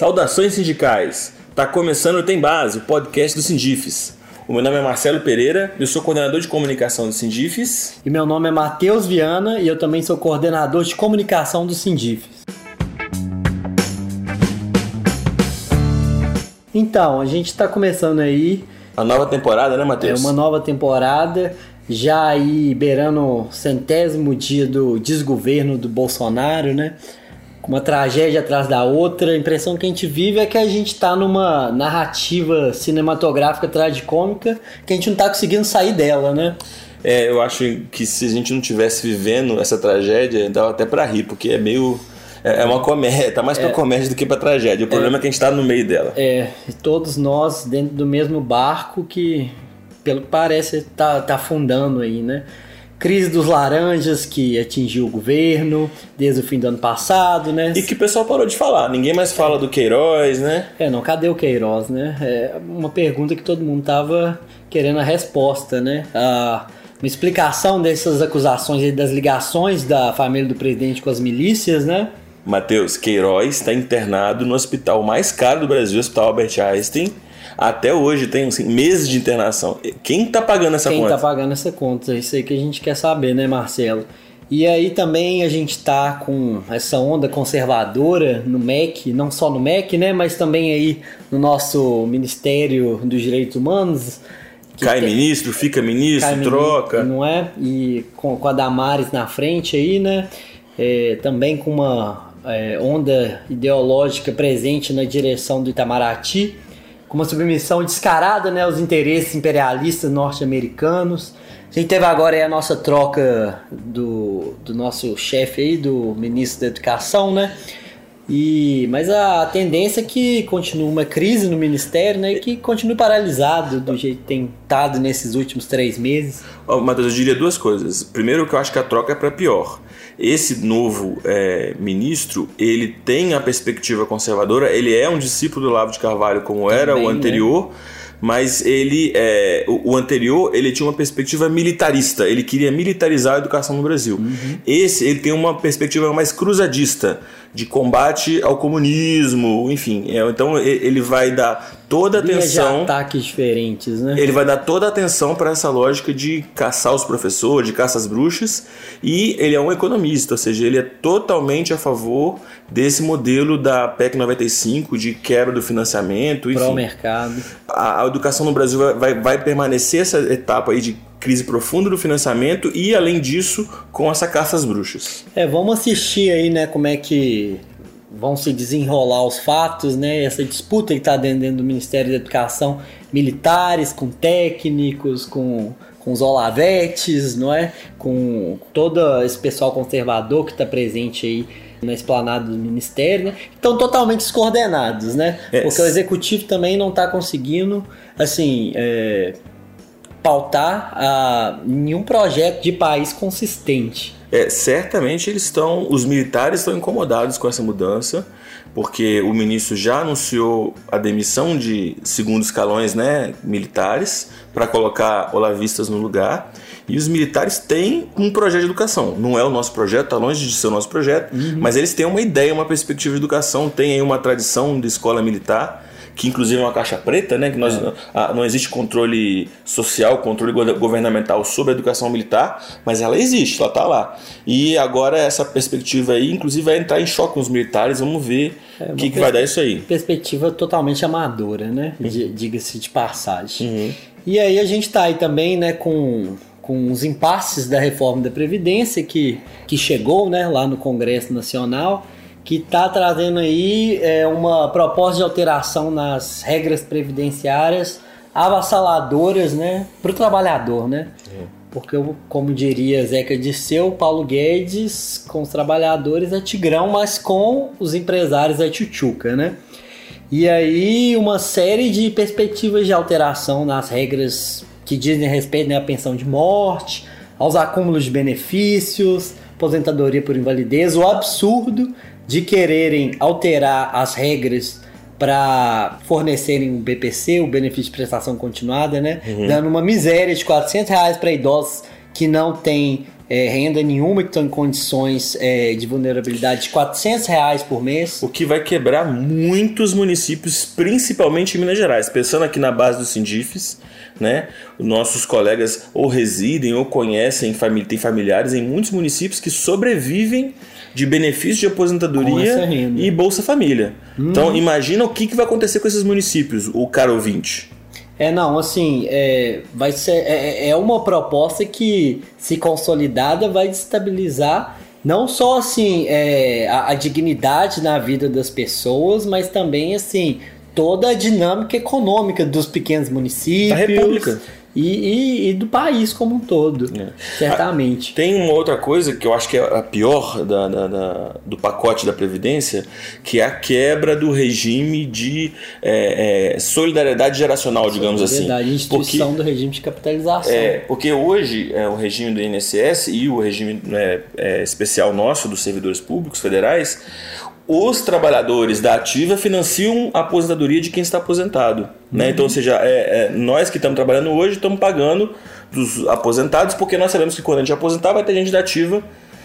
Saudações sindicais! Tá começando o Tem Base, o podcast do Sindifes. O meu nome é Marcelo Pereira, eu sou coordenador de comunicação do Sindifes. E meu nome é Matheus Viana e eu também sou coordenador de comunicação do Sindifes. Então, a gente está começando aí. A nova temporada, né, É Matheus? uma nova temporada, já aí beirando o centésimo dia do desgoverno do Bolsonaro, né? Uma tragédia atrás da outra. A impressão que a gente vive é que a gente tá numa narrativa cinematográfica tragicômica que a gente não tá conseguindo sair dela, né? É, eu acho que se a gente não tivesse vivendo essa tragédia, dava até pra rir, porque é meio. É é uma comédia, tá mais pra comédia do que pra tragédia. O problema é que a gente tá no meio dela. É, e todos nós dentro do mesmo barco que, pelo que parece, tá, tá afundando aí, né? Crise dos laranjas que atingiu o governo desde o fim do ano passado, né? E que o pessoal parou de falar. Ninguém mais fala do Queiroz, né? É, não, cadê o Queiroz, né? É uma pergunta que todo mundo tava querendo a resposta, né? A, uma explicação dessas acusações e das ligações da família do presidente com as milícias, né? Matheus, Queiroz está internado no hospital mais caro do Brasil, o Hospital Albert Einstein. Até hoje tem assim, meses de internação. Quem tá pagando essa Quem conta? tá pagando essa conta? É isso aí que a gente quer saber, né, Marcelo? E aí também a gente tá com essa onda conservadora no MEC, não só no MEC, né, mas também aí no nosso Ministério dos Direitos Humanos. Cai tem- ministro, fica ministro, troca. Não é? E com, com a Damares na frente aí, né? É, também com uma é, onda ideológica presente na direção do Itamaraty, com uma submissão descarada né, aos interesses imperialistas norte-americanos. A gente teve agora aí a nossa troca do, do nosso chefe aí, do ministro da Educação, né? E, mas a tendência é que continue uma crise no ministério, né? E que continue paralisado do jeito que tem estado nesses últimos três meses. Ó, Matheus, eu diria duas coisas. Primeiro, que eu acho que a troca é para pior. Esse novo é, ministro, ele tem a perspectiva conservadora, ele é um discípulo do Lavo de Carvalho, como era Também, o né? anterior. Mas ele, é, o, o anterior, ele tinha uma perspectiva militarista. Ele queria militarizar a educação no Brasil. Uhum. Esse, ele tem uma perspectiva mais cruzadista, de combate ao comunismo, enfim. É, então, ele vai dar toda a atenção... ataques diferentes, né? Ele vai dar toda a atenção para essa lógica de caçar os professores, de caça às bruxas, e ele é um economista, ou seja, ele é totalmente a favor desse modelo da PEC 95 de quebra do financiamento, Pro enfim. mercado. A, a educação no Brasil vai, vai, vai permanecer essa etapa aí de crise profunda do financiamento e, além disso, com essa caça às bruxas. É, vamos assistir aí, né, como é que vão se desenrolar os fatos, né? Essa disputa que está dentro, dentro do Ministério da Educação, militares com técnicos, com, com os olavetes, não é? Com todo esse pessoal conservador que está presente aí na esplanada do Ministério, né? Estão totalmente descoordenados, né? É. Porque o executivo também não está conseguindo, assim, é, pautar ah, nenhum projeto de país consistente. É, certamente eles estão, os militares estão incomodados com essa mudança, porque o ministro já anunciou a demissão de segundos escalões, né, militares, para colocar olavistas no lugar. E os militares têm um projeto de educação. Não é o nosso projeto, está longe de ser o nosso projeto, mas eles têm uma ideia, uma perspectiva de educação, têm aí uma tradição de escola militar que inclusive é uma caixa preta, né? Que nós, ah, não existe controle social, controle go- governamental sobre a educação militar, mas ela existe, ela está lá. E agora essa perspectiva aí, inclusive, vai entrar em choque com os militares. Vamos ver o uma que, que vai dar isso aí. perspectiva totalmente amadora, né? D- Diga-se de passagem. Uhum. E aí a gente tá aí também, né, com, com os impasses da reforma da Previdência que, que chegou, né, lá no Congresso Nacional, que tá trazendo aí é, uma proposta de alteração nas regras previdenciárias avassaladoras, né, para o trabalhador, né? Porque, como diria Zeca Disseu, Paulo Guedes, com os trabalhadores é tigrão, mas com os empresários é tchutchuca, né? E aí uma série de perspectivas de alteração nas regras que dizem respeito né, à pensão de morte, aos acúmulos de benefícios, aposentadoria por invalidez, o absurdo de quererem alterar as regras para fornecerem o BPC, o benefício de prestação continuada, né? Dando uma miséria de 400 reais para idosos que não têm é, renda nenhuma, que estão em condições é, de vulnerabilidade de 400 reais por mês. O que vai quebrar muitos municípios, principalmente em Minas Gerais. Pensando aqui na base dos Sindifes, né? Nossos colegas ou residem ou conhecem, têm familiares em muitos municípios que sobrevivem de benefício de aposentadoria e Bolsa Família. Hum. Então imagina o que, que vai acontecer com esses municípios, o caro ouvinte. É, não, assim, é, vai ser, é, é uma proposta que, se consolidada, vai destabilizar não só, assim, é, a, a dignidade na vida das pessoas, mas também, assim, toda a dinâmica econômica dos pequenos municípios. Da República e, e, e, do país como um todo, é. certamente. Tem uma outra coisa que eu acho que é a pior da, da, da do pacote da Previdência, que é a quebra do regime de é, é, solidariedade geracional, digamos assim. Verdade, instituição porque, do regime de capitalização. É, porque hoje é, o regime do INSS e o regime né, é, especial nosso dos servidores públicos federais, os trabalhadores da ativa financiam a aposentadoria de quem está aposentado. Né? Então, ou seja, é, é, nós que estamos trabalhando hoje estamos pagando dos aposentados, porque nós sabemos que quando a gente aposentar vai ter gente da ativa.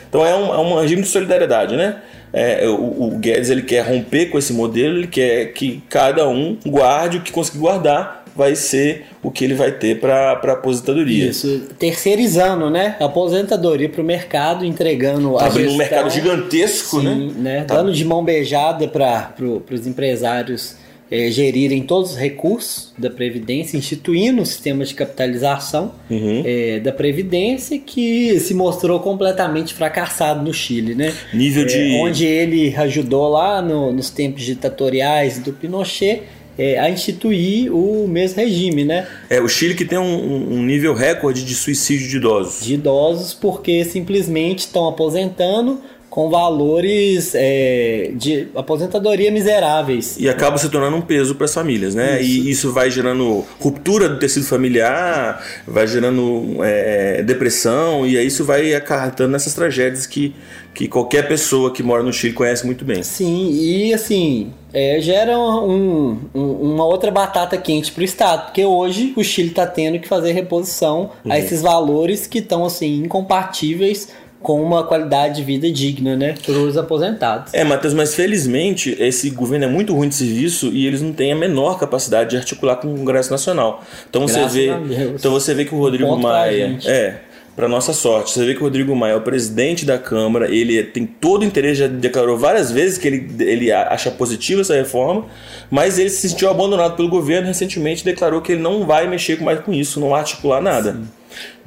Então é um, é um regime de solidariedade, né? É, o, o Guedes ele quer romper com esse modelo, ele quer que cada um guarde o que conseguir guardar vai ser o que ele vai ter para a aposentadoria. Isso, terceirizando, né? Aposentadoria para o mercado, entregando tá abrindo um mercado gigantesco, sim, né? né? Tá. Dando de mão beijada para pro, os empresários é, gerirem todos os recursos da Previdência, instituindo o sistema de capitalização uhum. é, da Previdência, que se mostrou completamente fracassado no Chile, né? Nível é, de. Onde ele ajudou lá no, nos tempos ditatoriais do Pinochet é, a instituir o mesmo regime, né? É, o Chile que tem um, um, nível recorde de suicídio de idosos. De idosos porque simplesmente estão aposentando com valores é, de aposentadoria miseráveis. E acaba se tornando um peso para as famílias, né? Isso. E isso vai gerando ruptura do tecido familiar, vai gerando é, depressão, e aí isso vai acarretando nessas tragédias que, que qualquer pessoa que mora no Chile conhece muito bem. Sim, e assim, é, gera um, um, uma outra batata quente para o Estado, porque hoje o Chile está tendo que fazer reposição uhum. a esses valores que estão assim incompatíveis com uma qualidade de vida digna, né, para os aposentados. É, Matheus, mas felizmente esse governo é muito ruim de serviço e eles não têm a menor capacidade de articular com o Congresso Nacional. Então Graças você vê, então você vê que o Rodrigo Maia, é, para nossa sorte, você vê que o Rodrigo Maia é o presidente da Câmara, ele tem todo o interesse, já declarou várias vezes que ele, ele acha positiva essa reforma, mas ele se sentiu abandonado pelo governo recentemente declarou que ele não vai mexer mais com isso, não articular nada. Sim.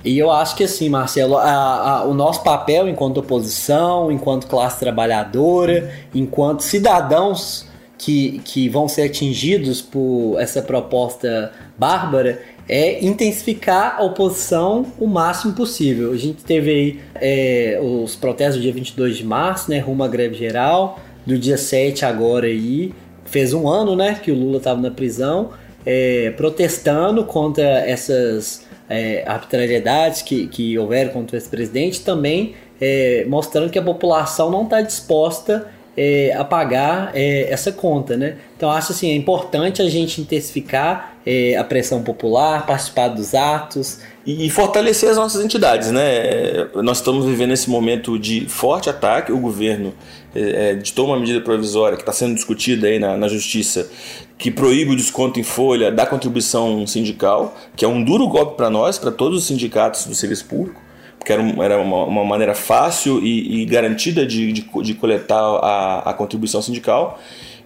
E eu acho que assim, Marcelo, a, a, o nosso papel enquanto oposição, enquanto classe trabalhadora, enquanto cidadãos que, que vão ser atingidos por essa proposta bárbara, é intensificar a oposição o máximo possível. A gente teve aí é, os protestos do dia 22 de março, né, rumo à greve geral, do dia 7 agora aí, fez um ano, né, que o Lula estava na prisão, é, protestando contra essas é, arbitrariedades que, que houveram contra esse presidente, também é, mostrando que a população não está disposta é, a pagar é, essa conta, né? Então acho assim é importante a gente intensificar é, a pressão popular, participar dos atos e, e, fortalecer as nossas entidades, né? Nós estamos vivendo esse momento de forte ataque. O governo é, editou uma medida provisória que está sendo discutida aí na, na justiça que proíbe o desconto em folha da contribuição sindical, que é um duro golpe para nós, para todos os sindicatos do serviço público, porque era, era uma, uma maneira fácil e, e garantida de, de, de, coletar a, a contribuição sindical.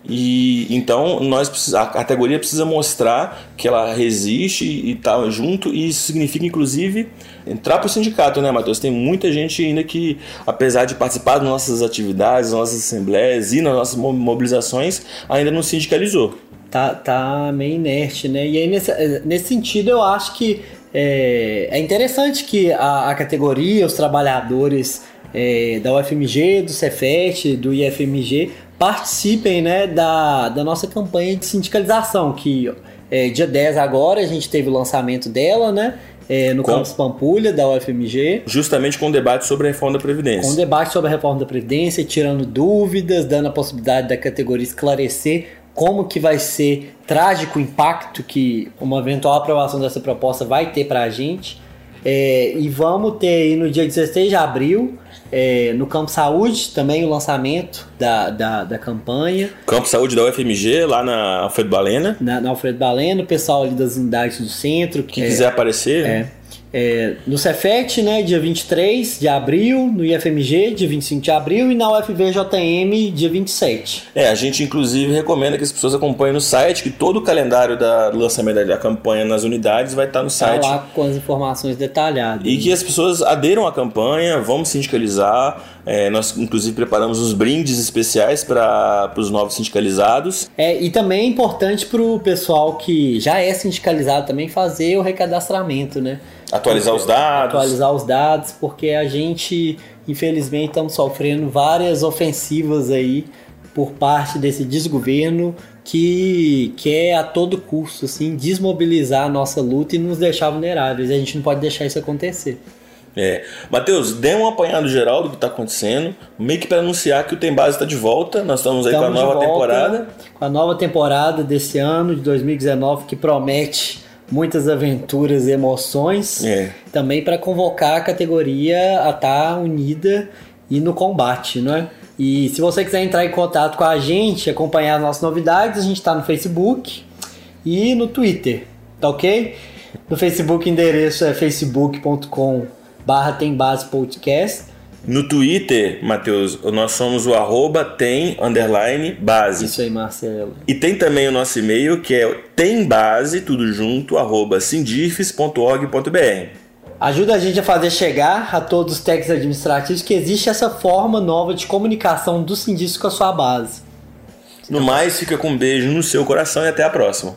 E então nós a categoria precisa mostrar que ela resiste e está junto, e isso significa inclusive entrar para o sindicato, né, Matheus? Tem muita gente ainda que, apesar de participar das nossas atividades, das nossas assembleias e nas nossas mobilizações, ainda não sindicalizou tá, tá meio inerte, né? E aí, nesse, nesse sentido, eu acho que é, é interessante que a, a, categoria, os trabalhadores é, da UFMG, do Cefet, do IFMG, participem né, da, da nossa campanha de sindicalização, que é, dia 10 agora a gente teve o lançamento dela, né? É, no com, campus Pampulha, da UFMG. Justamente com o debate sobre a reforma da Previdência. Com o debate sobre a reforma da Previdência, tirando dúvidas, dando a possibilidade da categoria esclarecer como que vai ser trágico o impacto que uma eventual aprovação dessa proposta vai ter para a gente. É, e vamos ter aí no dia 16 de abril, é, no Campo Saúde, também o lançamento da, da, da campanha. Campo Saúde da UFMG, lá na Alfredo Balena. Na, na Alfredo Balena, o pessoal ali das unidades do centro. Quem é, quiser aparecer. É. É, no Cefet, né, dia 23 de abril, no IFMG, dia 25 de abril, e na UFVJM, dia 27. É, a gente inclusive recomenda que as pessoas acompanhem no site, que todo o calendário da, do lançamento da campanha nas unidades vai estar no site. Tá lá com as informações detalhadas. E que as pessoas aderam à campanha, vamos sindicalizar. É, nós, inclusive, preparamos uns brindes especiais para os novos sindicalizados. É, e também é importante para o pessoal que já é sindicalizado também fazer o recadastramento, né? Atualizar os dados. Atualizar os dados, porque a gente, infelizmente, estamos sofrendo várias ofensivas aí por parte desse desgoverno que quer a todo custo assim, desmobilizar a nossa luta e nos deixar vulneráveis. A gente não pode deixar isso acontecer. É. Matheus, dê um apanhado geral do que está acontecendo, meio que para anunciar que o Tem Base está de volta. Nós estamos aí estamos com a nova temporada. Com a nova temporada desse ano, de 2019, que promete muitas aventuras e emoções. É. Também para convocar a categoria a estar tá unida e no combate, não é? E se você quiser entrar em contato com a gente, acompanhar as nossas novidades, a gente está no Facebook e no Twitter, tá ok? No Facebook o endereço é facebook.com barra tem base podcast no Twitter, Matheus, nós somos o arroba tem underline base. Isso aí, Marcelo. E tem também o nosso e-mail que é tem base, tudo junto, arroba sindifes.org.br. Ajuda a gente a fazer chegar a todos os técnicos administrativos que existe essa forma nova de comunicação do sindifes com a sua base. No mais, fica com um beijo no seu coração e até a próxima.